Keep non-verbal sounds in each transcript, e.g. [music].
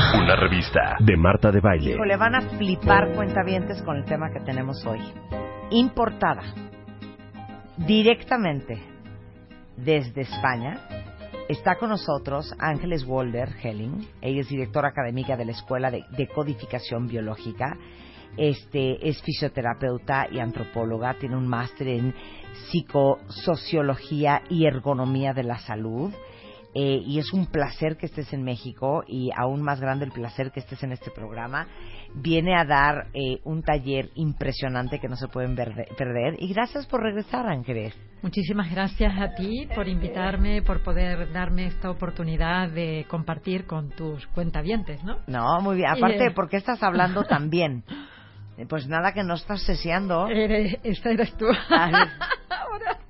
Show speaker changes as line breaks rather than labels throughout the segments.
Una revista de Marta de Baile.
Le van a flipar cuentavientes con el tema que tenemos hoy. Importada directamente desde España. Está con nosotros Ángeles Walder Helling. Ella es directora académica de la Escuela de, de Codificación Biológica. Este es fisioterapeuta y antropóloga. Tiene un máster en psicosociología y ergonomía de la salud. Eh, y es un placer que estés en México y aún más grande el placer que estés en este programa. Viene a dar eh, un taller impresionante que no se pueden perder. Y gracias por regresar, Ángeles.
Muchísimas gracias a ti por invitarme, por poder darme esta oportunidad de compartir con tus cuentavientes, ¿no?
No, muy bien. Aparte, eh, ¿por qué estás hablando tan bien? [laughs] Pues nada, que no estás seseando.
esta eres tú. [laughs]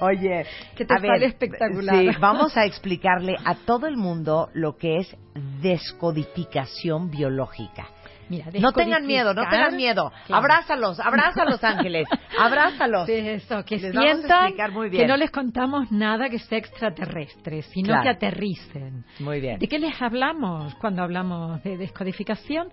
Oye,
que te sale espectacular.
Sí, vamos a explicarle a todo el mundo lo que es descodificación biológica. Mira, no tengan miedo, no tengan miedo. Abrázalos, abrázalos, ángeles. [laughs] Abrázalos.
eso, que sientan que no les contamos nada que sea extraterrestre, sino que aterricen.
Muy bien.
¿De qué les hablamos cuando hablamos de descodificación?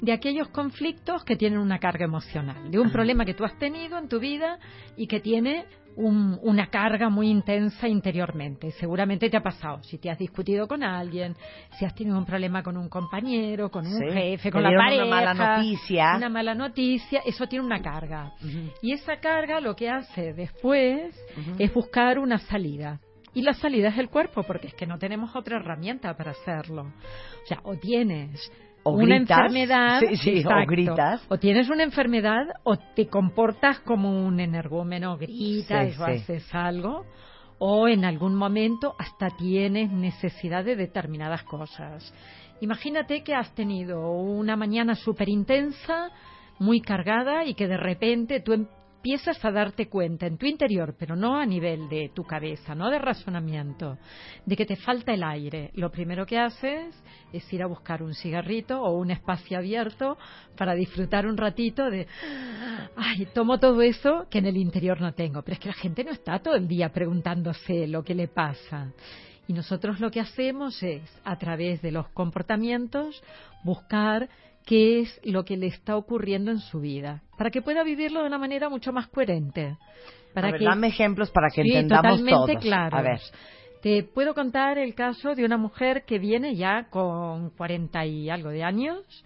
De aquellos conflictos que tienen una carga emocional, de un problema que tú has tenido en tu vida y que tiene una carga muy intensa interiormente. Seguramente te ha pasado. Si te has discutido con alguien, si has tenido un problema con un compañero, con un jefe, con la pareja.
Una mala noticia.
Una mala noticia, eso tiene una carga. Y esa carga lo que hace después es buscar una salida. Y la salida es el cuerpo, porque es que no tenemos otra herramienta para hacerlo. O sea, o tienes una enfermedad
o gritas.
O tienes una enfermedad o te comportas como un energúmeno gritas o haces algo o en algún momento hasta tienes necesidad de determinadas cosas. Imagínate que has tenido una mañana súper intensa muy cargada y que de repente tú empiezas a darte cuenta en tu interior, pero no a nivel de tu cabeza, no de razonamiento, de que te falta el aire. Lo primero que haces es ir a buscar un cigarrito o un espacio abierto para disfrutar un ratito de, ay, tomo todo eso que en el interior no tengo. Pero es que la gente no está todo el día preguntándose lo que le pasa. Y nosotros lo que hacemos es, a través de los comportamientos, buscar qué es lo que le está ocurriendo en su vida, para que pueda vivirlo de una manera mucho más coherente.
Para que... dame ejemplos para que entendamos
totalmente claro. A ver. Te puedo contar el caso de una mujer que viene ya con 40 y algo de años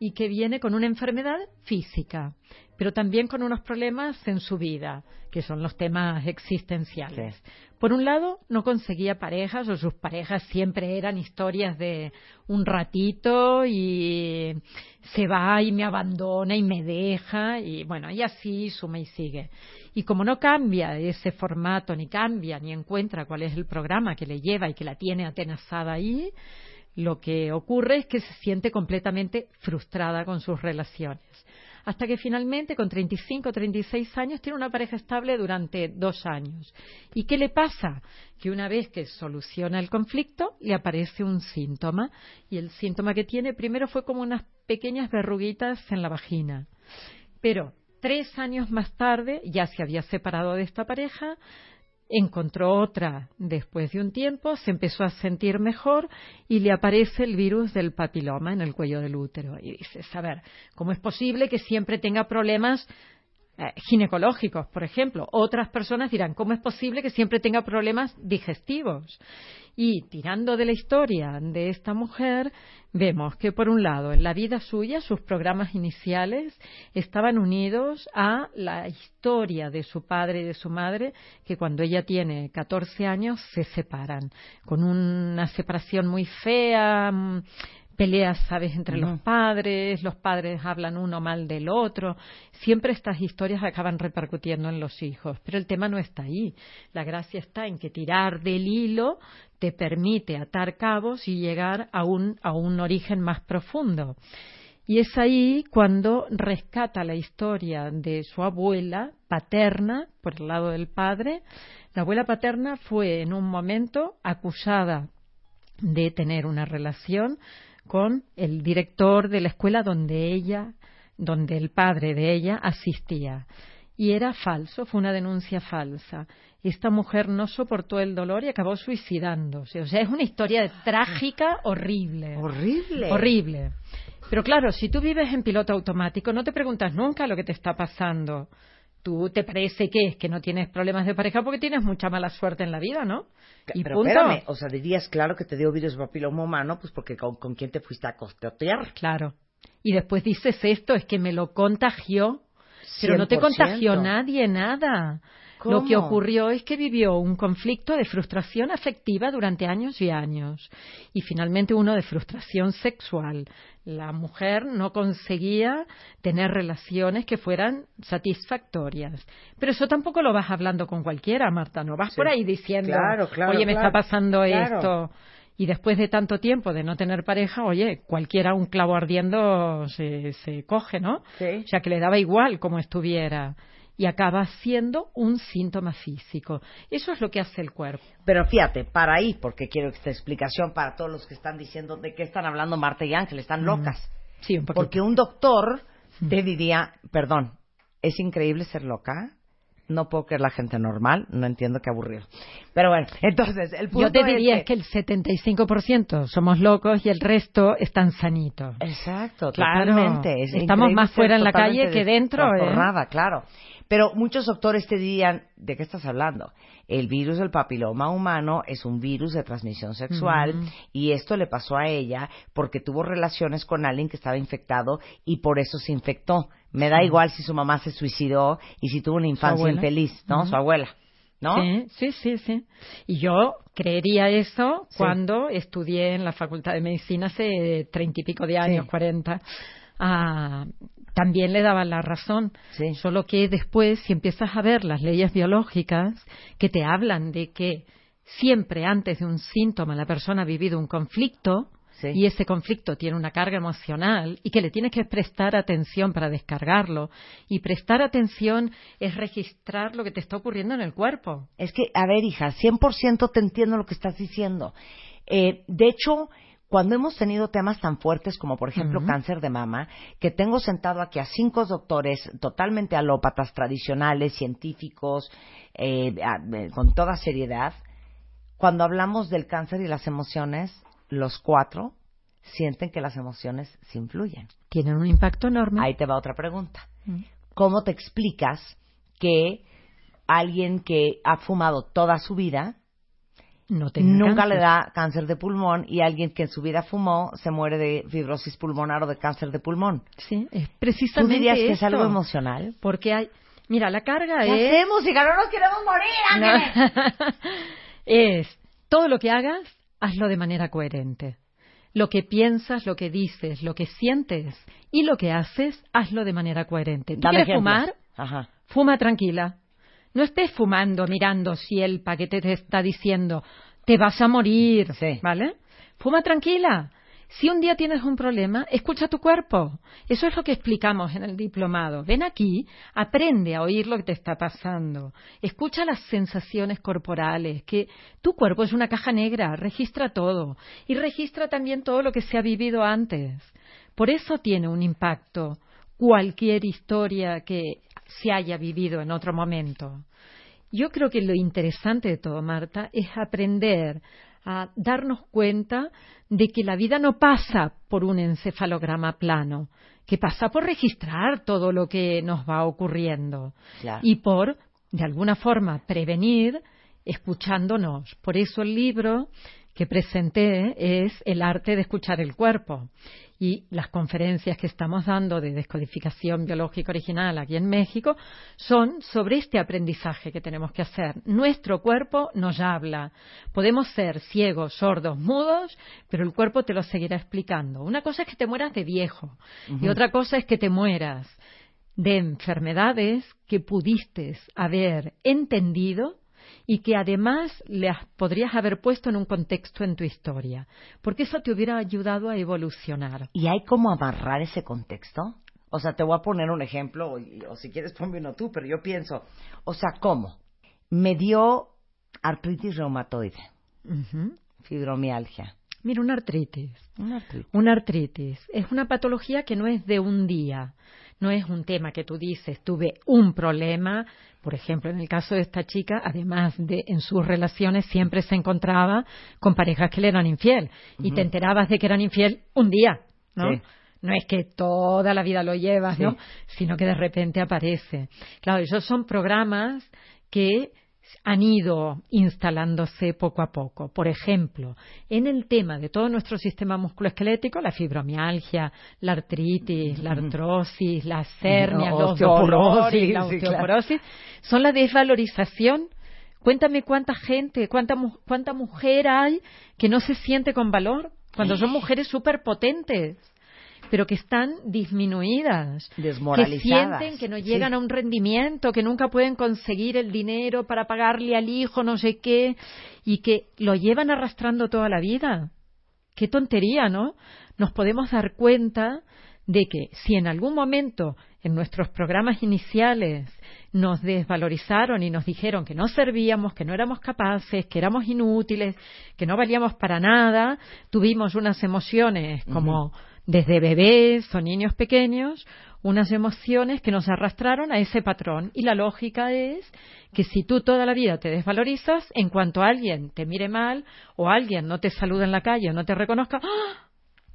y que viene con una enfermedad física, pero también con unos problemas en su vida, que son los temas existenciales. Por un lado, no conseguía parejas o sus parejas siempre eran historias de un ratito y se va y me abandona y me deja y bueno, y así suma y sigue. Y como no cambia ese formato, ni cambia, ni encuentra cuál es el programa que le lleva y que la tiene atenazada ahí, lo que ocurre es que se siente completamente frustrada con sus relaciones hasta que finalmente con 35 o 36 años tiene una pareja estable durante dos años. ¿Y qué le pasa? Que una vez que soluciona el conflicto le aparece un síntoma y el síntoma que tiene primero fue como unas pequeñas verruguitas en la vagina. Pero tres años más tarde ya se había separado de esta pareja, encontró otra después de un tiempo, se empezó a sentir mejor y le aparece el virus del papiloma en el cuello del útero. Y dices, a ver, ¿cómo es posible que siempre tenga problemas eh, ginecológicos, por ejemplo. Otras personas dirán, ¿cómo es posible que siempre tenga problemas digestivos? Y tirando de la historia de esta mujer, vemos que, por un lado, en la vida suya, sus programas iniciales estaban unidos a la historia de su padre y de su madre, que cuando ella tiene 14 años se separan, con una separación muy fea, mm, peleas, ¿sabes?, entre los padres, los padres hablan uno mal del otro. Siempre estas historias acaban repercutiendo en los hijos. Pero el tema no está ahí. La gracia está en que tirar del hilo te permite atar cabos y llegar a un, a un origen más profundo. Y es ahí cuando rescata la historia de su abuela paterna, por el lado del padre. La abuela paterna fue en un momento acusada de tener una relación con el director de la escuela donde ella, donde el padre de ella asistía. Y era falso, fue una denuncia falsa. Esta mujer no soportó el dolor y acabó suicidándose. O sea, es una historia trágica, horrible.
Horrible.
Horrible. Pero claro, si tú vives en piloto automático, no te preguntas nunca lo que te está pasando. Tú te parece que es que no tienes problemas de pareja porque tienes mucha mala suerte en la vida, ¿no?
Y Pero espérame, o sea, dirías, claro que te dio virus papiloma humano, pues porque con, quién te fuiste a costear.
Claro. Y después dices esto, es que me lo contagió. Pero no te contagió nadie, nada. Lo que ocurrió es que vivió un conflicto de frustración afectiva durante años y años. Y finalmente uno de frustración sexual. La mujer no conseguía tener relaciones que fueran satisfactorias. Pero eso tampoco lo vas hablando con cualquiera, Marta. No vas por ahí diciendo, oye, me está pasando esto. Y después de tanto tiempo de no tener pareja, oye, cualquiera un clavo ardiendo se, se coge, ¿no? O sea, que le daba igual como estuviera y acaba siendo un síntoma físico. Eso es lo que hace el cuerpo.
Pero fíjate, para ahí, porque quiero esta explicación para todos los que están diciendo de qué están hablando Marta y Ángel, están locas.
Sí, un
Porque un doctor te diría, perdón, es increíble ser loca, no puedo creer la gente normal, no entiendo qué aburrido. Pero bueno, [laughs] entonces, el punto
Yo te diría que... es que el 75% somos locos y el resto están sanitos.
Exacto, totalmente.
Estamos más fuera en la calle que dentro. ¿eh?
claro. Pero muchos doctores te dirían, ¿de qué estás hablando? El virus del papiloma humano es un virus de transmisión sexual y esto le pasó a ella porque tuvo relaciones con alguien que estaba infectado y por eso se infectó. Me da igual si su mamá se suicidó y si tuvo una infancia infeliz, ¿no? Su abuela. ¿No?
Sí, sí, sí, Y yo creería eso cuando estudié en la Facultad de Medicina hace treinta y pico de años, cuarenta. Ah, también le daban la razón. Solo que después, si empiezas a ver las leyes biológicas que te hablan de que siempre antes de un síntoma la persona ha vivido un conflicto y ese conflicto tiene una carga emocional y que le tienes que prestar atención para descargarlo. Y prestar atención es registrar lo que te está ocurriendo en el cuerpo.
Es que, a ver, hija, 100% te entiendo lo que estás diciendo. Eh, de hecho, cuando hemos tenido temas tan fuertes como, por ejemplo, cáncer de mama, que tengo sentado aquí a cinco doctores totalmente alópatas, tradicionales, científicos, eh, eh, con toda seriedad, cuando hablamos del cáncer y las emociones, los cuatro sienten que las emociones se influyen.
Tienen un impacto enorme.
Ahí te va otra pregunta. ¿Cómo te explicas que alguien que ha fumado toda su vida nunca le da cáncer de pulmón y alguien que en su vida fumó se muere de fibrosis pulmonar o de cáncer de pulmón.
Sí, es precisamente
¿Tú dirías que es algo emocional?
Porque hay... Mira, la carga
¿Qué
es...
hacemos, hija? ¡No nos queremos morir, [laughs]
es, todo lo que hagas, hazlo de manera coherente. Lo que piensas, lo que dices, lo que sientes y lo que haces, hazlo de manera coherente. ¿Tú quieres fumar? Ajá. Fuma tranquila. No estés fumando mirando si el paquete te está diciendo te vas a morir, ¿vale? Fuma tranquila. Si un día tienes un problema, escucha tu cuerpo. Eso es lo que explicamos en el diplomado. Ven aquí, aprende a oír lo que te está pasando. Escucha las sensaciones corporales, que tu cuerpo es una caja negra, registra todo. Y registra también todo lo que se ha vivido antes. Por eso tiene un impacto cualquier historia que se haya vivido en otro momento. Yo creo que lo interesante de todo, Marta, es aprender a darnos cuenta de que la vida no pasa por un encefalograma plano, que pasa por registrar todo lo que nos va ocurriendo y por, de alguna forma, prevenir escuchándonos. Por eso el libro que presenté es El arte de escuchar el cuerpo y las conferencias que estamos dando de descodificación biológica original aquí en México son sobre este aprendizaje que tenemos que hacer. Nuestro cuerpo nos habla. Podemos ser ciegos, sordos, mudos, pero el cuerpo te lo seguirá explicando. Una cosa es que te mueras de viejo y otra cosa es que te mueras de enfermedades que pudiste haber entendido y que además le podrías haber puesto en un contexto en tu historia, porque eso te hubiera ayudado a evolucionar.
¿Y hay cómo amarrar ese contexto? O sea, te voy a poner un ejemplo, o, si quieres ponme uno tú, pero yo pienso, o sea, ¿cómo? Me dio artritis reumatoide, fibromialgia.
Mira, una artritis.
Una artritis.
Una artritis. Es una patología que no es de un día. No es un tema que tú dices, tuve un problema, por ejemplo, en el caso de esta chica, además de en sus relaciones siempre se encontraba con parejas que le eran infiel y te enterabas de que eran infiel un día, ¿no? No es que toda la vida lo llevas, ¿no? Sino que de repente aparece. Claro, esos son programas que han ido instalándose poco a poco. Por ejemplo, en el tema de todo nuestro sistema musculoesquelético, la fibromialgia, la artritis, la artrosis, las hernias, la osteoporosis, la osteoporosis, son la desvalorización. Cuéntame cuánta gente, cuánta, cuánta mujer hay que no se siente con valor cuando son mujeres superpotentes pero que están disminuidas, que sienten que no llegan a un rendimiento, que nunca pueden conseguir el dinero para pagarle al hijo no sé qué y que lo llevan arrastrando toda la vida. Qué tontería, ¿no? Nos podemos dar cuenta de que si en algún momento en nuestros programas iniciales nos desvalorizaron y nos dijeron que no servíamos, que no éramos capaces, que éramos inútiles, que no valíamos para nada, tuvimos unas emociones como desde bebés o niños pequeños, unas emociones que nos arrastraron a ese patrón. Y la lógica es que si tú toda la vida te desvalorizas, en cuanto alguien te mire mal o alguien no te saluda en la calle o no te reconozca, ¡ah!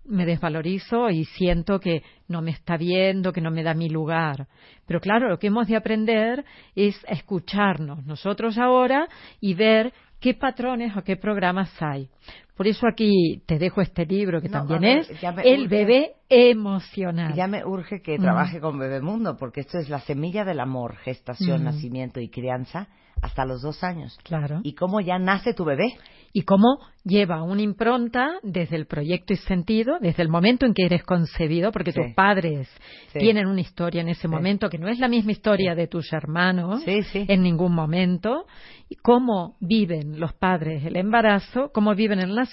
me desvalorizo y siento que no me está viendo, que no me da mi lugar. Pero claro, lo que hemos de aprender es escucharnos nosotros ahora y ver qué patrones o qué programas hay. Por eso aquí te dejo este libro que también es El bebé emocional.
Ya me urge que trabaje con Bebemundo porque esto es la semilla del amor, gestación, nacimiento y crianza hasta los dos años.
Claro.
¿Y cómo ya nace tu bebé?
Y cómo lleva una impronta desde el proyecto y sentido, desde el momento en que eres concebido, porque tus padres tienen una historia en ese momento que no es la misma historia de tus hermanos en ningún momento. Y cómo viven los padres el embarazo, cómo viven el nacimiento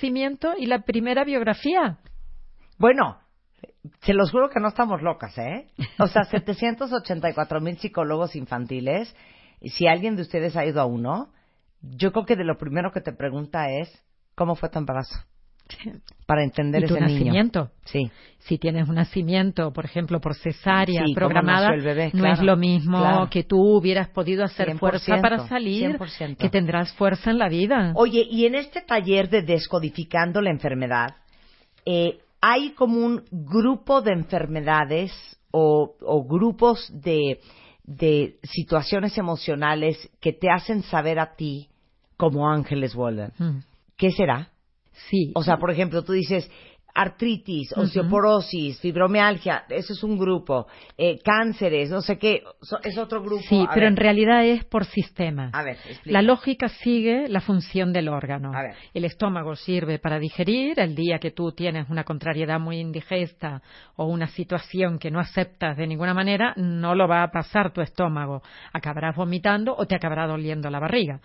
y la primera biografía.
Bueno, se los juro que no estamos locas, ¿eh? O sea, [laughs] 784 mil psicólogos infantiles y si alguien de ustedes ha ido a uno, yo creo que de lo primero que te pregunta es, ¿cómo fue tu embarazo? [laughs] Para entender
¿Y tu
ese
nacimiento?
Sí.
Si tienes un nacimiento, por ejemplo, por cesárea programada, no es lo mismo que tú hubieras podido hacer fuerza para salir, que tendrás fuerza en la vida.
Oye, y en este taller de descodificando la enfermedad, eh, hay como un grupo de enfermedades o grupos de de situaciones emocionales que te hacen saber a ti como Ángeles Walden. Hmm. ¿Qué será?
Sí.
O sea, por ejemplo, tú dices, artritis, osteoporosis, fibromialgia, eso es un grupo, eh, cánceres, no sé qué, es otro grupo.
Sí, pero en realidad es por sistema.
A ver,
La lógica sigue la función del órgano. A ver. El estómago sirve para digerir, el día que tú tienes una contrariedad muy indigesta o una situación que no aceptas de ninguna manera, no lo va a pasar tu estómago. Acabarás vomitando o te acabará doliendo la barriga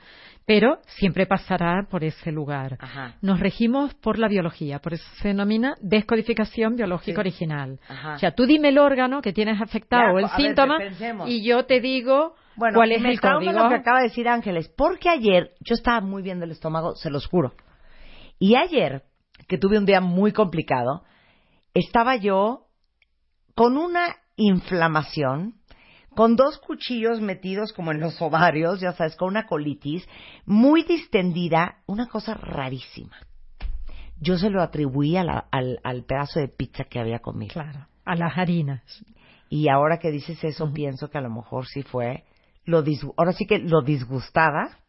pero siempre pasará por ese lugar. Nos regimos por la biología, por eso se denomina descodificación biológica original. O sea, tú dime el órgano que tienes afectado o el síntoma y yo te digo cuál es el código.
lo que acaba de decir Ángeles, porque ayer yo estaba muy bien del estómago, se los juro. Y ayer, que tuve un día muy complicado, estaba yo con una inflamación con dos cuchillos metidos como en los ovarios, ya sabes, con una colitis muy distendida, una cosa rarísima. Yo se lo atribuí a la- al, al pedazo de pizza que había comido.
Claro, a las harinas.
Y ahora que dices eso, pienso que a lo mejor sí fue lo dis- ahora sí que lo disgustada.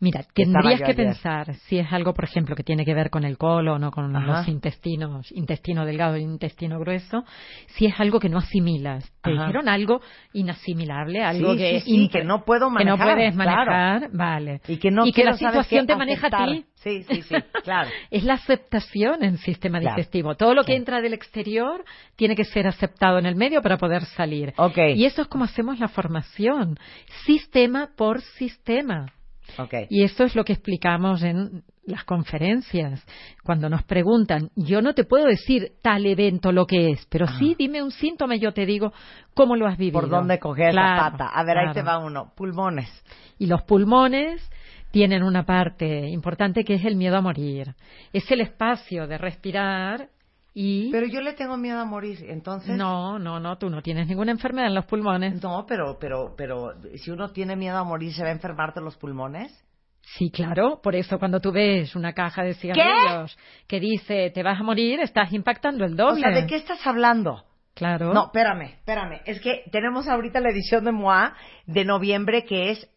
Mira, tendrías que pensar si es algo, por ejemplo, que tiene que ver con el colon o con
Ajá.
los intestinos, intestino delgado y intestino grueso, si es algo que no asimilas. Te
Ajá.
dijeron algo inasimilable, algo
Sí,
que,
sí, sí,
impre-
que no puedo
que no
manejar,
puedes
claro.
manejar, vale.
Y que no
la
quiero, ¿sabes
situación te maneja a ti.
Sí, sí, sí, [laughs] claro.
Es la aceptación en sistema
Claro.
digestivo. Todo lo que entra del exterior tiene que ser aceptado en el medio para poder salir.
Ok.
Y eso es como hacemos la formación, sistema por sistema. Y eso es lo que explicamos en las conferencias. Cuando nos preguntan, yo no te puedo decir tal evento lo que es, pero sí dime un síntoma y yo te digo cómo lo has vivido.
Por dónde coger
Claro,
la pata. A ver, ahí te va uno. Pulmones.
Y los pulmones tienen una parte importante que es el miedo a morir. Es el espacio de respirar y...
Pero yo le tengo miedo a morir, entonces.
No, no, no, tú no tienes ninguna enfermedad en los pulmones.
No, pero, pero, pero, si uno tiene miedo a morir, ¿se va a enfermar de los pulmones?
Sí, claro. Por eso cuando tú ves una caja de cigarrillos que dice te vas a morir, estás impactando el doble.
O sea, ¿de qué estás hablando?
Claro.
No, espérame, espérame. Es que tenemos ahorita la edición de MOA de noviembre que es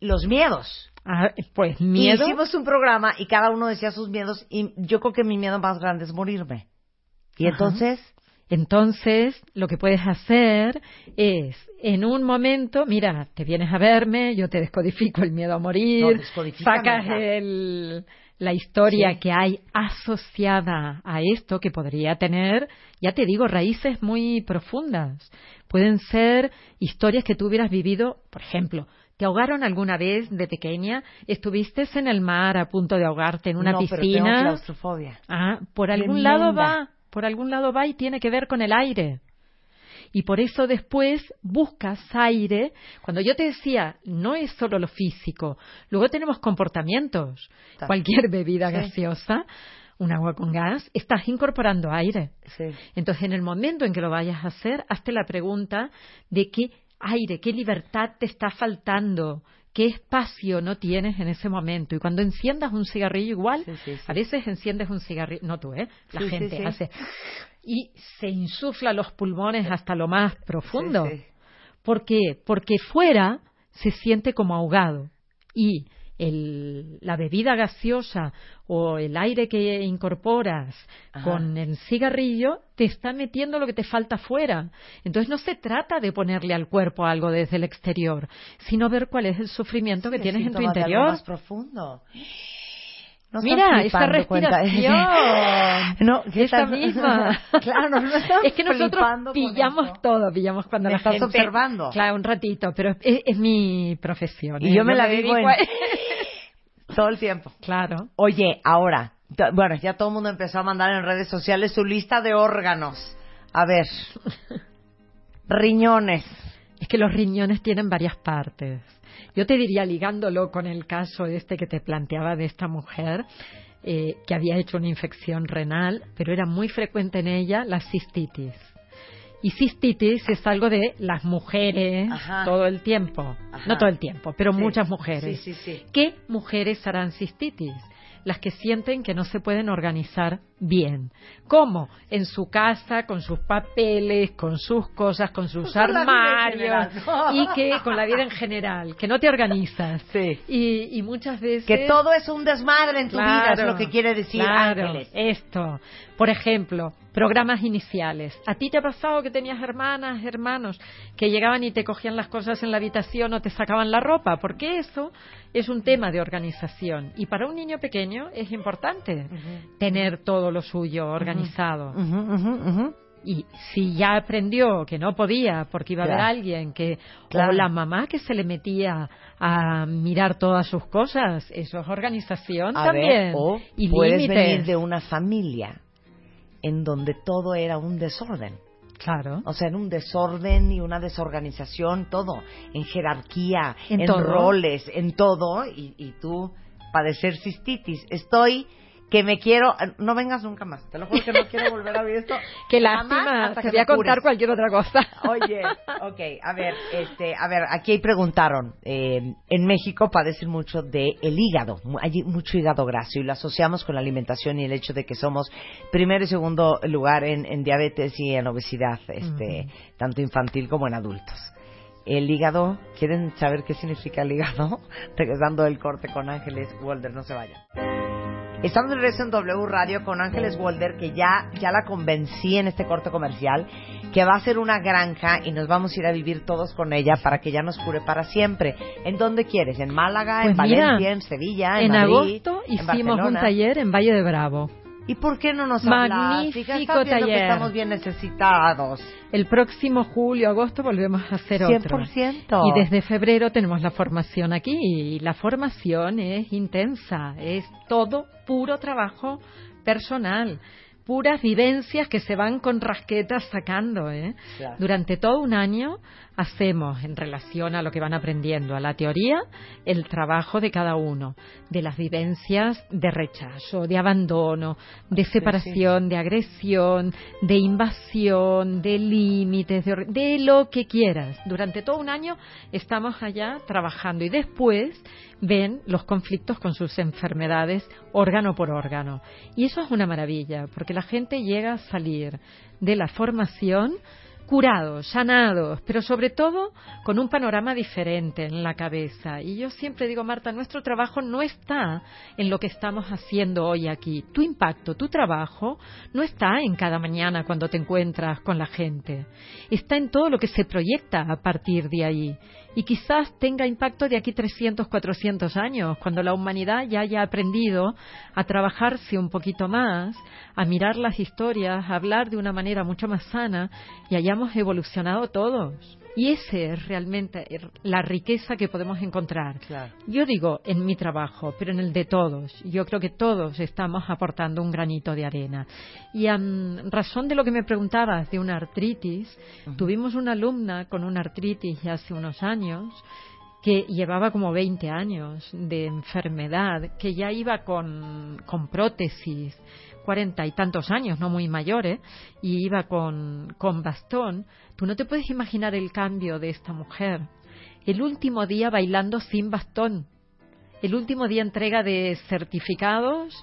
los miedos.
Ah, pues
Y
miedo.
hicimos un programa y cada uno decía sus miedos y yo creo que mi miedo más grande es morirme. Y
Ajá.
entonces,
Entonces, lo que puedes hacer es, en un momento, mira, te vienes a verme, yo te descodifico el miedo a morir, sacas el- la historia
Sí.
que hay asociada a esto, que podría tener, ya te digo, raíces muy profundas. Pueden ser historias que tú hubieras vivido, por ejemplo, ¿Te ahogaron alguna vez de pequeña? ¿Estuviste en el mar a punto de ahogarte en una
no, pero tengo
piscina?
claustrofobia.
Ah, por algún lado va, por algún lado va y tiene que ver con el aire. Y por eso después buscas aire. Cuando yo te decía, no es solo lo físico, luego tenemos comportamientos.
Ta-
Cualquier bebida gaseosa, un agua con gas, estás incorporando aire.
Sí.
Entonces, en el momento en que lo vayas a hacer, hazte la pregunta de qué aire, qué libertad te está faltando, qué espacio no tienes en ese momento. Y cuando enciendas un cigarrillo igual,
Sí, sí, sí.
a veces enciendes un cigarrillo, no tú, ¿eh? La gente hace y se insufla los pulmones hasta lo más profundo. ¿Por qué? Porque fuera se siente como ahogado y el- la bebida gaseosa o el aire que incorporas
Ajá.
con el cigarrillo te está metiendo lo que te falta fuera. Entonces no se trata de ponerle al cuerpo algo desde el exterior, sino ver cuál es el sufrimiento que tienes en tu interior.
más profundo. No estás
Mira,
cuenta.
respiración. [laughs]
No, ¿qué
esa
estás-
misma. [laughs]
Claro, no
es que nosotros pillamos todo, pillamos cuando la
estás
gente-
observando.
Claro, un ratito, pero es, es mi profesión.
Y
¿eh?
yo me la vivo en- [laughs] Todo el tiempo.
Claro.
Oye, ahora, bueno, ya todo el mundo empezó a mandar en redes sociales su lista de órganos. A ver, [laughs] riñones.
Es que los riñones tienen varias partes. Yo te diría, ligándolo con el caso este que te planteaba de esta mujer, eh, que había hecho una infección renal, pero era muy frecuente en ella la cistitis. Y cistitis es algo de las mujeres
Ajá.
todo el tiempo.
Ajá.
No todo el tiempo, pero
Sí.
muchas mujeres.
Sí, sí, sí.
¿Qué mujeres harán cistitis? Las que sienten que no se pueden organizar bien. ¿Cómo? En su casa, con sus papeles, con sus cosas, con sus [laughs]
Con
armarios
general.
y que con la vida en general, que no te organizas. Y, y muchas veces...
Que todo es un desmadre en tu vida, es lo que quiere decir
claro,
Ángeles.
Esto. Por ejemplo, programas iniciales. ¿A ti te ha pasado que tenías hermanas, hermanos, que llegaban y te cogían las cosas en la habitación o te sacaban la ropa? Porque eso es un tema de organización. Y para un niño pequeño es importante tener todo lo suyo organizado. Y si ya aprendió que no podía porque iba a
Claro.
haber alguien que
Claro.
o la mamá que se le metía a mirar todas sus cosas, eso es organización
A
también
ver, o
y
puedes
límites.
venir de una familia en donde todo era un desorden.
Claro.
O sea, en un desorden y una desorganización, todo. En jerarquía,
En
roles, en todo. Y, y tú padecer cistitis. Estoy que me quiero, no vengas nunca más, te lo juro que no quiero volver a ver esto. [laughs]
Qué lástima,
hasta
te voy a contar cualquier otra cosa.
Oye, ok, a ver, este, a ver, aquí preguntaron, eh, en México padecen mucho de el hígado, hay mucho hígado graso y lo asociamos con la alimentación y el hecho de que somos primer y segundo lugar en, en diabetes y en obesidad, este, tanto infantil como en adultos. El hígado, ¿quieren saber qué significa el hígado? [laughs] Regresando del corte con Ángeles Walder, no se vayan. Estamos de regreso en W Radio con Ángeles Walder, que ya, ya la convencí en este corte comercial, que va a ser una granja y nos vamos a ir a vivir todos con ella para que ya nos cure para siempre. ¿En dónde quieres? ¿En Málaga? ¿En
Pues mira,
Valencia? ¿En Sevilla? ¿En,
En
Madrid?
agosto
¿En
hicimos un taller en Valle de Bravo.
¿Y por qué no nos hablas?
Magnífico
que
taller.
estamos bien necesitados.
El próximo julio, agosto volvemos a hacer otro.
100%.
Y desde febrero tenemos la formación aquí y la formación es intensa, es todo puro trabajo personal, puras vivencias que se van con rasquetas sacando. ¿eh?
Claro.
Durante todo un año hacemos en relación a lo que van aprendiendo, a la teoría, el trabajo de cada uno, de las vivencias de rechazo, de abandono, de separación, de agresión, de invasión, de límites, de, de lo que quieras. Durante todo un año estamos allá trabajando y después ven los conflictos con sus enfermedades órgano por órgano. Y eso es una maravilla, porque la gente llega a salir de la formación curados, sanados, pero sobre todo con un panorama diferente en la cabeza. Y yo siempre digo, Marta, nuestro trabajo no está en lo que estamos haciendo hoy aquí. Tu impacto, tu trabajo, no está en cada mañana cuando te encuentras con la gente. Está en todo lo que se proyecta a partir de ahí. Y quizás tenga impacto de aquí 300, 400 años, cuando la humanidad ya haya aprendido a trabajarse un poquito más, a mirar las historias, a hablar de una manera mucho más sana y hayamos evolucionado todos. Y ese es realmente la riqueza que podemos encontrar.
Claro.
Yo digo en mi trabajo, pero en el de todos. Yo creo que todos estamos aportando un granito de arena. Y a razón de lo que me preguntabas de una artritis, tuvimos una alumna con una artritis ya hace unos años que llevaba como 20 años de enfermedad, que ya iba con, con prótesis, cuarenta y tantos años, no muy mayores, y iba con, con bastón. Tú no te puedes imaginar el cambio de esta mujer. El último día bailando sin bastón. El último día entrega de certificados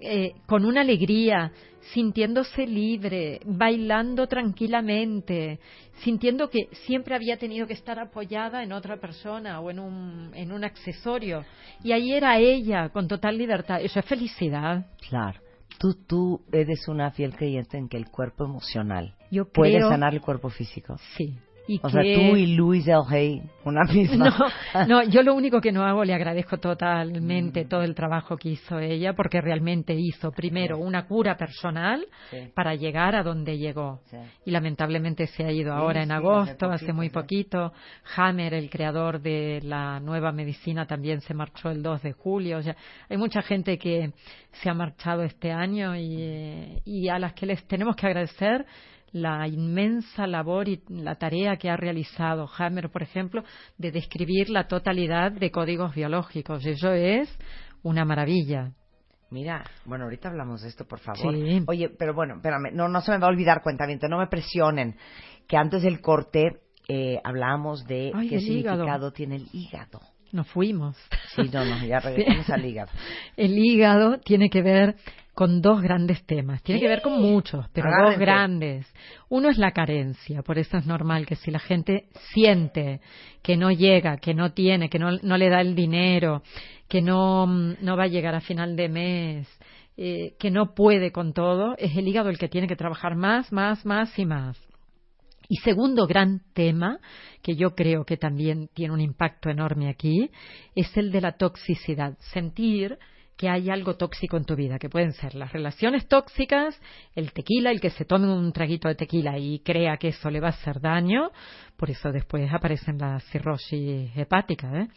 eh, con una alegría, sintiéndose libre, bailando tranquilamente, sintiendo que siempre había tenido que estar apoyada en otra persona o en un, en un accesorio. Y ahí era ella, con total libertad. Eso es felicidad.
Claro. Tú, tú eres una fiel creyente en que el cuerpo emocional
Yo
puede
creo-
sanar el cuerpo físico.
Sí. Y
O sea,
que-
tú y Luis Del Rey, una [laughs] misma.
No, no, yo lo único que no hago, le agradezco totalmente todo el trabajo que hizo ella, porque realmente hizo primero una cura personal
Sí.
para llegar a donde llegó.
Sí.
Y lamentablemente se ha ido
Sí,
ahora en
hace
agosto, hace, muy poquito. Hammer, el creador de la nueva medicina, también se marchó el 2 de julio. O sea, hay mucha gente que se ha marchado este año y, eh, y a las que les tenemos que agradecer la inmensa labor y la tarea que ha realizado Hammer, por ejemplo, de describir la totalidad de códigos biológicos. Eso es una maravilla.
Mira, bueno, ahorita hablamos de esto, por favor.
Sí.
Oye, pero bueno, espérame, no, no se me va a olvidar, cuentamiento, no me presionen, que antes del corte eh, hablábamos de
Ay,
qué
hígado.
significado tiene el hígado.
Nos fuimos.
Sí, no, no, ya [laughs] regresamos al hígado.
El hígado tiene que ver con dos grandes temas. Tiene que ver con muchos, pero dos grandes. Uno es la carencia. Por eso es normal que si la gente siente que no llega, que no tiene, que no, no le da el dinero, que no, mm, no va a llegar a final de mes, eh, que no puede con todo, es el hígado el que tiene que trabajar más, más, más y más. Y segundo gran tema, que yo creo que también tiene un impacto enorme aquí, es el de la toxicidad. Sentir que hay algo tóxico en tu vida, que pueden ser las relaciones tóxicas, el tequila, el que se tome un traguito de tequila y crea que eso le va a hacer daño, por eso después aparecen las cirrosis hepáticas, ¿eh?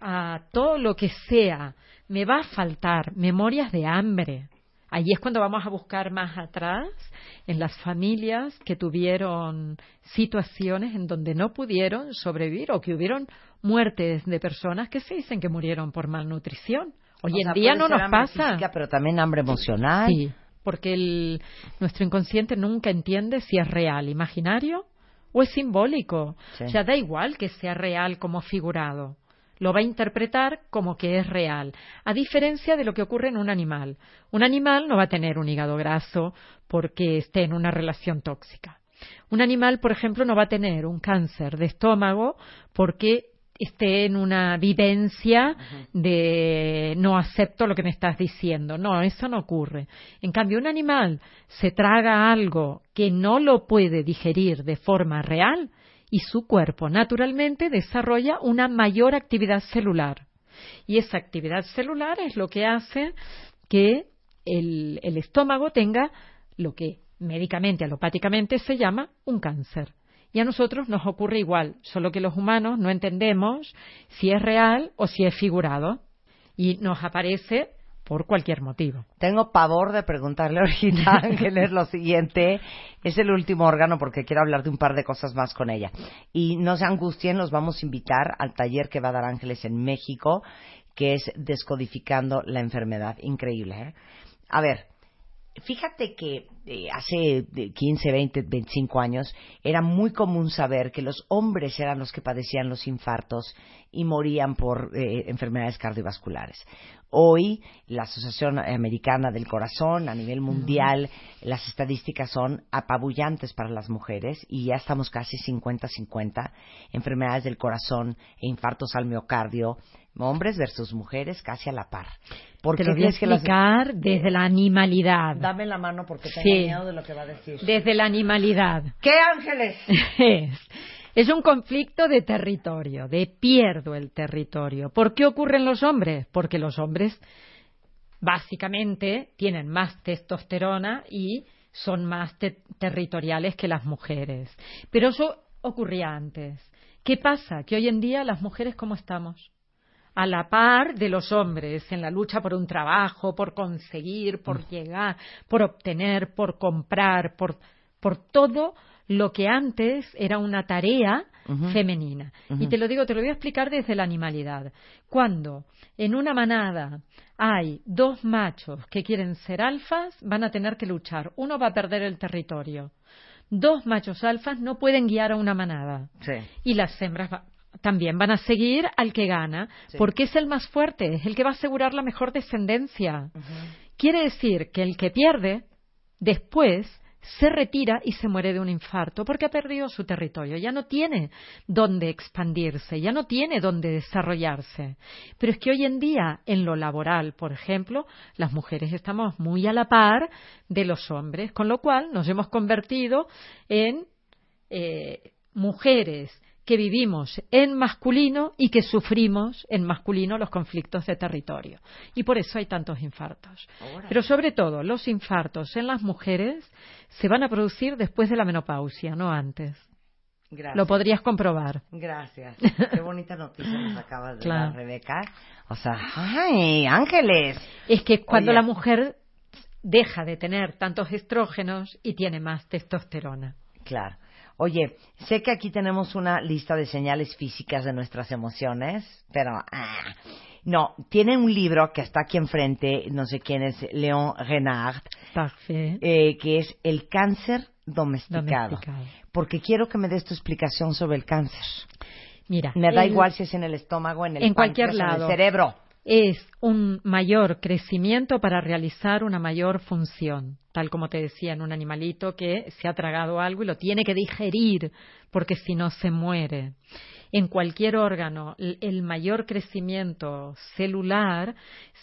a todo lo que sea, me va a faltar memorias de hambre. Ahí es cuando vamos a buscar más atrás en las familias que tuvieron situaciones en donde no pudieron sobrevivir o que hubieron muertes de personas que se dicen que murieron por malnutrición Hoy
O
en
sea,
día no nos pasa.
física, pero también hambre emocional.
Sí, porque el, nuestro inconsciente nunca entiende si es real, imaginario o es simbólico.
Sí.
O sea, da igual que sea real como figurado. Lo va a interpretar como que es real, a diferencia de lo que ocurre en un animal. Un animal no va a tener un hígado graso porque esté en una relación tóxica. Un animal, por ejemplo, no va a tener un cáncer de estómago porque esté en una vivencia de no acepto lo que me estás diciendo. No, eso no ocurre. En cambio, un animal se traga algo que no lo puede digerir de forma real y su cuerpo naturalmente desarrolla una mayor actividad celular. Y esa actividad celular es lo que hace que el, el estómago tenga lo que médicamente, alopáticamente se llama un cáncer. Y a nosotros nos ocurre igual, solo que los humanos no entendemos si es real o si es figurado. Y nos aparece por cualquier motivo.
Tengo pavor de preguntarle ahorita a [laughs] Ángeles lo siguiente. Es el último órgano porque quiero hablar de un par de cosas más con ella. Y no se angustien, los vamos a invitar al taller que va a dar Ángeles en México, que es Descodificando la Enfermedad. Increíble, ¿eh? A ver, fíjate que eh, hace de 15, 20, 25 años era muy común saber que los hombres eran los que padecían los infartos y morían por eh, enfermedades cardiovasculares. Hoy, la Asociación Americana del Corazón, a nivel mundial, las estadísticas son apabullantes para las mujeres y ya estamos casi 50-50. Enfermedades del corazón e infartos al miocardio, hombres versus mujeres casi a la par. ¿Por
Te lo voy a
crees que las-
explicar desde la animalidad.
Dame la mano porque tengo
Sí.
miedo de lo que va a decir.
Desde la animalidad.
¿Qué ángeles? [laughs]
es, es un conflicto de territorio, de pierdo el territorio. ¿Por qué ocurren los hombres? Porque los hombres básicamente tienen más testosterona y son más te- territoriales que las mujeres. Pero eso ocurría antes. ¿Qué pasa? Que hoy en día las mujeres cómo estamos? A la par de los hombres en la lucha por un trabajo, por conseguir, por llegar, por obtener, por comprar, por, por todo lo que antes era una tarea femenina. Y te lo digo, te lo voy a explicar desde la animalidad. Cuando en una manada hay dos machos que quieren ser alfas, van a tener que luchar. Uno va a perder el territorio. Dos machos alfas no pueden guiar a una manada
Sí.
y las hembras va- también van a seguir al que gana,
Sí.
porque es el más fuerte, es el que va a asegurar la mejor descendencia. Quiere decir que el que pierde, después se retira y se muere de un infarto porque ha perdido su territorio, ya no tiene dónde expandirse, ya no tiene dónde desarrollarse. Pero es que hoy en día, en lo laboral, por ejemplo, las mujeres estamos muy a la par de los hombres, con lo cual nos hemos convertido en eh, mujeres que vivimos en masculino y que sufrimos en masculino los conflictos de territorio. Y por eso hay tantos infartos. Pero sobre todo, los infartos en las mujeres se van a producir después de la menopausia, no antes.
Gracias.
Lo podrías comprobar.
Gracias. [laughs] Qué bonita noticia nos acabas de
Claro.
dar, Rebeca. O sea, ¡ay, ángeles!
Es que cuando
Oye.
la mujer deja de tener tantos estrógenos y tiene más testosterona.
Claro. Oye, sé que aquí tenemos una lista de señales físicas de nuestras emociones, pero ah, no, tiene un libro que está aquí enfrente, no sé quién es, León Renard,
Parfait.
eh, que es El cáncer domesticado.
Domesticado.
Porque quiero que me des tu explicación sobre el cáncer.
Mira,
Me da
el-
igual si es en el estómago, en el
En cualquier
páncreas, en
lado.
el cerebro.
Es un mayor crecimiento para realizar una mayor función, tal como te decía en un animalito que se ha tragado algo y lo tiene que digerir porque si no se muere. En cualquier órgano, el mayor crecimiento celular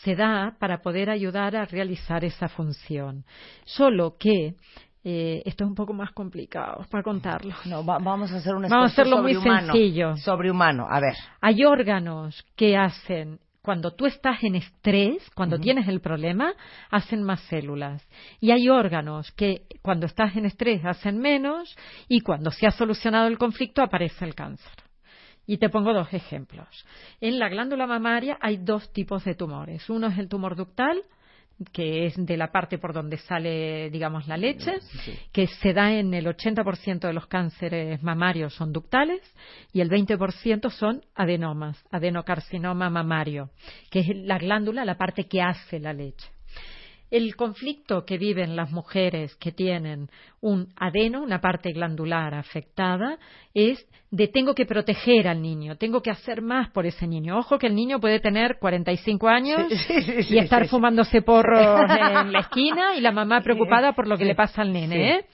se da para poder ayudar a realizar esa función. Solo que eh, esto es un poco más complicado para contarlo.
No, va- vamos a hacer un
Vamos a hacerlo muy
sobrehumano.
sencillo.
Sobrehumano, a ver.
Hay órganos que hacen, cuando tú estás en estrés, cuando tienes el problema, hacen más células. Y hay órganos que cuando estás en estrés hacen menos y cuando se ha solucionado el conflicto aparece el cáncer. Y te pongo dos ejemplos. En la glándula mamaria hay dos tipos de tumores. Uno es el tumor ductal, que es de la parte por donde sale, digamos, la leche, que se da en el 80% de los cánceres mamarios son ductales y el 20% son adenomas, adenocarcinoma mamario, que es la glándula, la parte que hace la leche. El conflicto que viven las mujeres que tienen un adeno, una parte glandular afectada, es de tengo que proteger al niño, tengo que hacer más por ese niño. Ojo que el niño puede tener 45 años y estar fumándose porros [laughs] en la esquina y la mamá preocupada por lo que le pasa al nene. ¿eh?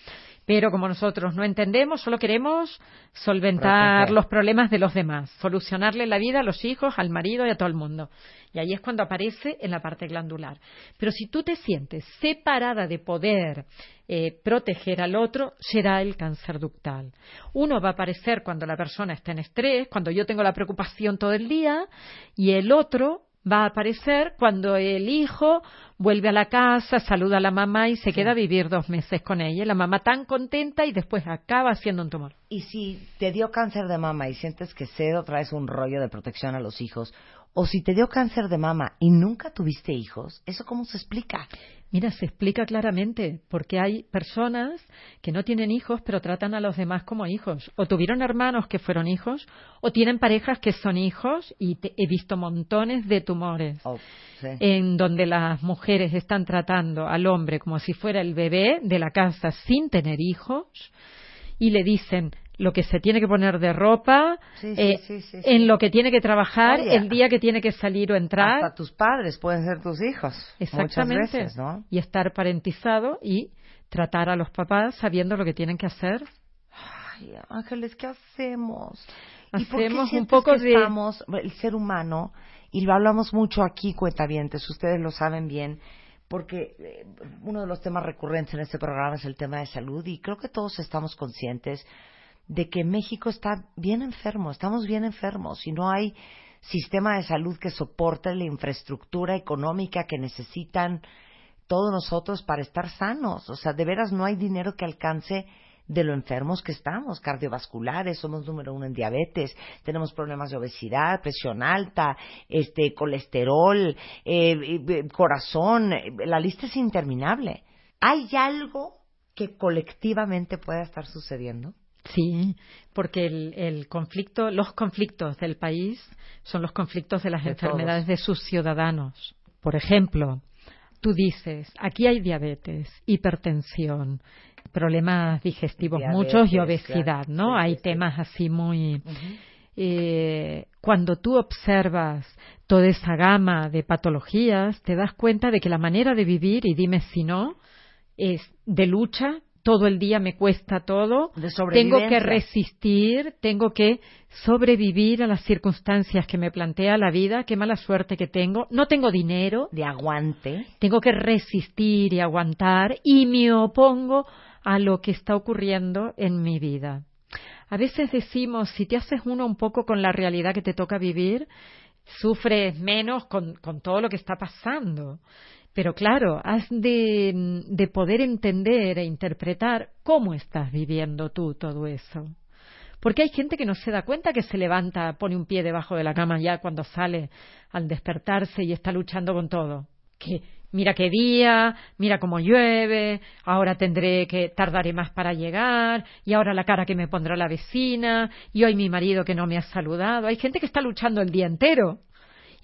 Pero como nosotros no entendemos, solo queremos solventar los problemas de los demás, solucionarle la vida a los hijos, al marido y a todo el mundo. Y ahí es cuando aparece en la parte glandular. Pero si tú te sientes separada de poder eh, proteger al otro, será el cáncer ductal. Uno va a aparecer cuando la persona está en estrés, cuando yo tengo la preocupación todo el día, y el otro va a aparecer cuando el hijo vuelve a la casa, saluda a la mamá y se queda a vivir dos meses con ella. La mamá tan contenta y después acaba haciendo un tumor.
Y si te dio cáncer de mama y sientes que cedo traes un rollo de protección a los hijos, o si te dio cáncer de mama y nunca tuviste hijos, ¿eso cómo se explica?
Mira, se explica claramente, porque hay personas que no tienen hijos, pero tratan a los demás como hijos. O tuvieron hermanos que fueron hijos, o tienen parejas que son hijos, y he visto montones de tumores
Oh, sí.
en donde las mujeres están tratando al hombre como si fuera el bebé de la casa sin tener hijos, y le dicen, lo que se tiene que poner de ropa,
Sí,
eh,
sí, sí, sí.
en lo que tiene que trabajar,
Oye.
el día que tiene que salir o entrar.
Hasta tus padres pueden ser tus hijos.
Exactamente.
Muchas veces, ¿no?
Y estar parentizado y tratar a los papás sabiendo lo que tienen que hacer.
Ay, Ángeles, ¿qué hacemos? ¿Y por qué
un poco
que
de-
estamos, el ser humano, y lo hablamos mucho aquí, cuentavientes, ustedes lo saben bien, porque eh, uno de los temas recurrentes en este programa es el tema de salud, y creo que todos estamos conscientes de que México está bien enfermo, estamos bien enfermos, y no hay sistema de salud que soporte la infraestructura económica que necesitan todos nosotros para estar sanos. O sea, de veras no hay dinero que alcance de lo enfermos que estamos, cardiovasculares, somos número uno en diabetes, tenemos problemas de obesidad, presión alta, este, colesterol, eh, eh, corazón, eh, la lista es interminable. ¿Hay algo que colectivamente pueda estar sucediendo?
Sí, porque el, el conflicto, los conflictos del país son los conflictos de las
De
enfermedades de sus ciudadanos. Por ejemplo, tú dices, aquí hay diabetes, hipertensión, problemas digestivos
Diabetes,
muchos y obesidad. ¿no? Hay
sí,
temas así muy... Eh, cuando tú observas toda esa gama de patologías, te das cuenta de que la manera de vivir, y dime si no, es de lucha, todo el día me cuesta todo, tengo que resistir, tengo que sobrevivir a las circunstancias que me plantea la vida, qué mala suerte que tengo, no tengo dinero,
De aguante.
tengo que resistir y aguantar y me opongo a lo que está ocurriendo en mi vida. A veces decimos, si te haces uno un poco con la realidad que te toca vivir, sufres menos con, con todo lo que está pasando. Pero claro, has de, de poder entender e interpretar cómo estás viviendo tú todo eso. Porque hay gente que no se da cuenta que se levanta, pone un pie debajo de la cama ya cuando sale al despertarse y está luchando con todo. Que mira qué día, mira cómo llueve, ahora tendré que tardaré más para llegar, y ahora la cara que me pondrá la vecina, y hoy mi marido que no me ha saludado. Hay gente que está luchando el día entero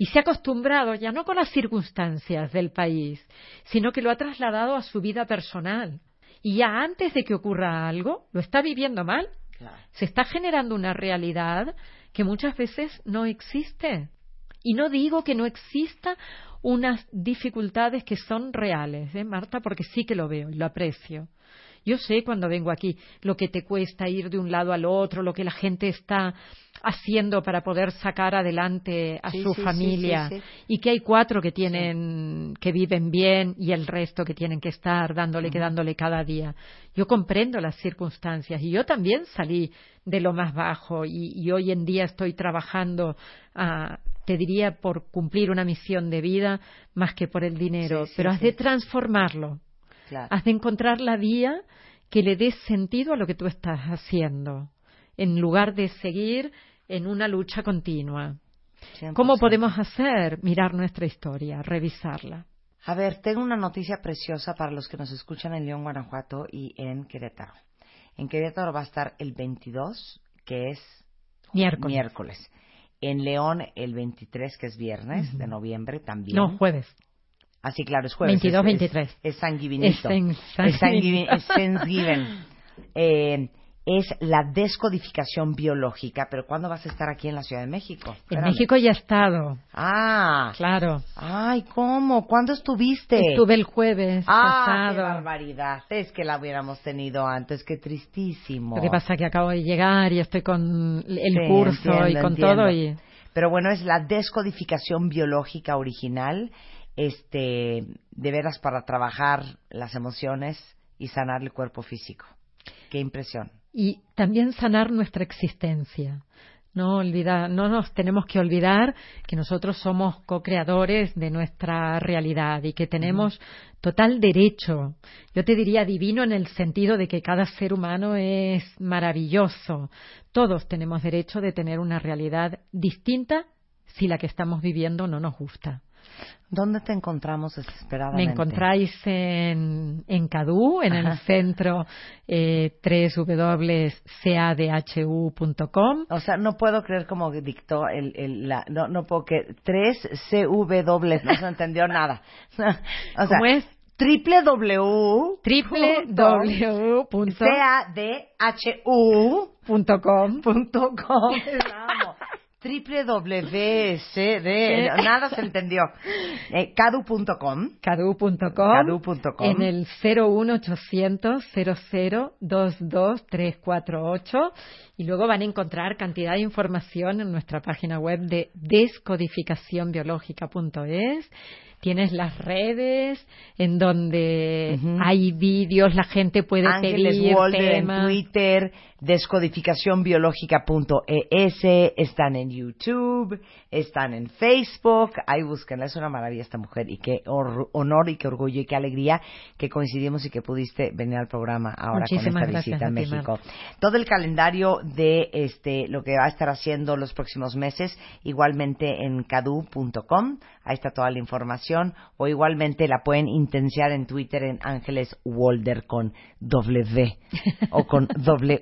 y se ha acostumbrado ya no con las circunstancias del país, sino que lo ha trasladado a su vida personal. Y ya antes de que ocurra algo, lo está viviendo mal. Se está generando una realidad que muchas veces no existe. Y no digo que no exista unas dificultades que son reales, ¿eh, Marta? Porque sí que lo veo y lo aprecio. Yo sé cuando vengo aquí lo que te cuesta ir de un lado al otro, lo que la gente está haciendo para poder sacar adelante a
Sí,
su
sí,
familia.
sí,
y que hay cuatro que tienen que viven bien y el resto que tienen que estar dándole que dándole cada día. Yo comprendo las circunstancias y yo también salí de lo más bajo y, y hoy en día estoy trabajando ah, te diría por cumplir una misión de vida más que por el dinero, pero has de transformarlo.
Claro.
Has de encontrar la vía que le dé sentido a lo que tú estás haciendo, en lugar de seguir en una lucha continua. ¿Cómo
100%.
podemos hacer? Mirar nuestra historia, revisarla.
A ver, tengo una noticia preciosa para los que nos escuchan en León, Guanajuato y en Querétaro. En Querétaro va a estar el 22, que es
Miércoles.
miércoles. En León el 23, que es viernes de noviembre también.
No, jueves.
Ah, sí, claro, es jueves.
22,
es,
23.
Es, es sanguivinito.
Es en-
Es sanguivin-. [laughs] Eh, es la descodificación biológica, pero ¿cuándo vas a estar aquí en la Ciudad de México?
En
Espérame.
México ya he estado,
Ah,
claro.
ay, ¿cómo? ¿Cuándo estuviste?
Estuve el jueves
Ah, qué
pasado.
barbaridad. Es que la hubiéramos tenido antes, qué tristísimo.
Lo que pasa es que acabo de llegar y estoy con el
Sí,
curso
entiendo,
y con
entiendo.
todo y
Pero bueno, es la descodificación biológica original, este, de veras para trabajar las emociones y sanar el cuerpo físico. Qué impresión.
y también sanar nuestra existencia. No olvidar, no nos tenemos que olvidar que nosotros somos co-creadores de nuestra realidad y que tenemos total derecho, yo te diría divino en el sentido de que cada ser humano es maravilloso. Todos tenemos derecho de tener una realidad distinta si la que estamos viviendo no nos gusta.
¿Dónde te encontramos desesperadamente?
Me encontráis en, en Cadú, en el
Ajá.
centro eh, www.cadhu.com.
O sea, no puedo creer como dictó el, el la, no, no puedo que 3 CW, no se entendió nada. [laughs] o sea,
¿Cómo es?
www
www.cadhu.com.
www.cadhu.com www.cd nada se entendió. [laughs] Eh, cadu.com
Cadu.com
Cadu.com.
en el 01800 0022348 y luego van a encontrar cantidad de información en nuestra página web de descodificacionbiológica.es Tienes las redes en donde hay vídeos, la gente puede
Ángeles
pedir temas.
en Twitter, descodificacionbiológica.es, están en YouTube, están en Facebook, ahí búsquenla, es una maravilla esta mujer y qué honor y qué orgullo y qué alegría que coincidimos y que pudiste venir al programa ahora
Muchísimas
con esta visita a México. Todo el calendario de este lo que va a estar haciendo los próximos meses, igualmente en cadu.com, ahí está toda la información, o igualmente la pueden intenciar en Twitter en Ángeles Walder con W o con W.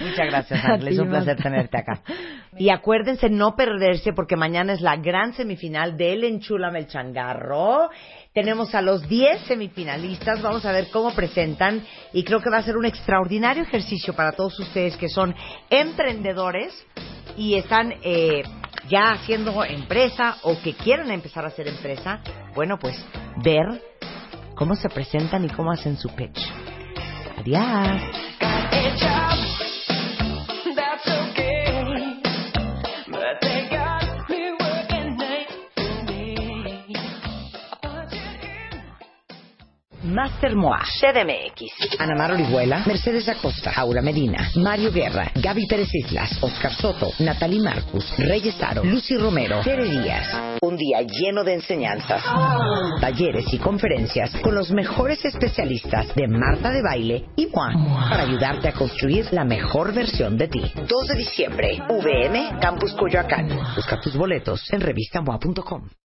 Muchas gracias, [laughs]
A
Ángeles.
ti,
Un placer tenerte acá. [laughs] Y acuérdense no perderse porque mañana es la gran semifinal del Enchúlame el Changarro. Tenemos a los 10 semifinalistas. Vamos a ver cómo presentan. Y creo que va a ser un extraordinario ejercicio para todos ustedes que son emprendedores y están eh, ya haciendo empresa o que quieren empezar a hacer empresa. Bueno, pues ver cómo se presentan y cómo hacen su pitch. Adiós. Master Moa, CDMX, Ana Mar Orihuela, Mercedes Acosta, Aura Medina, Mario Guerra, Gaby Pérez Islas, Oscar Soto, Natalie Marcus, Reyes Aro, Lucy Romero, Tere Díaz. Un día lleno de enseñanzas, talleres y conferencias con los mejores especialistas de Marta de Baile y Moa para ayudarte a construir la mejor versión de ti. 2 de diciembre, VM, Campus Coyoacán. Busca tus boletos en revistamoa.com.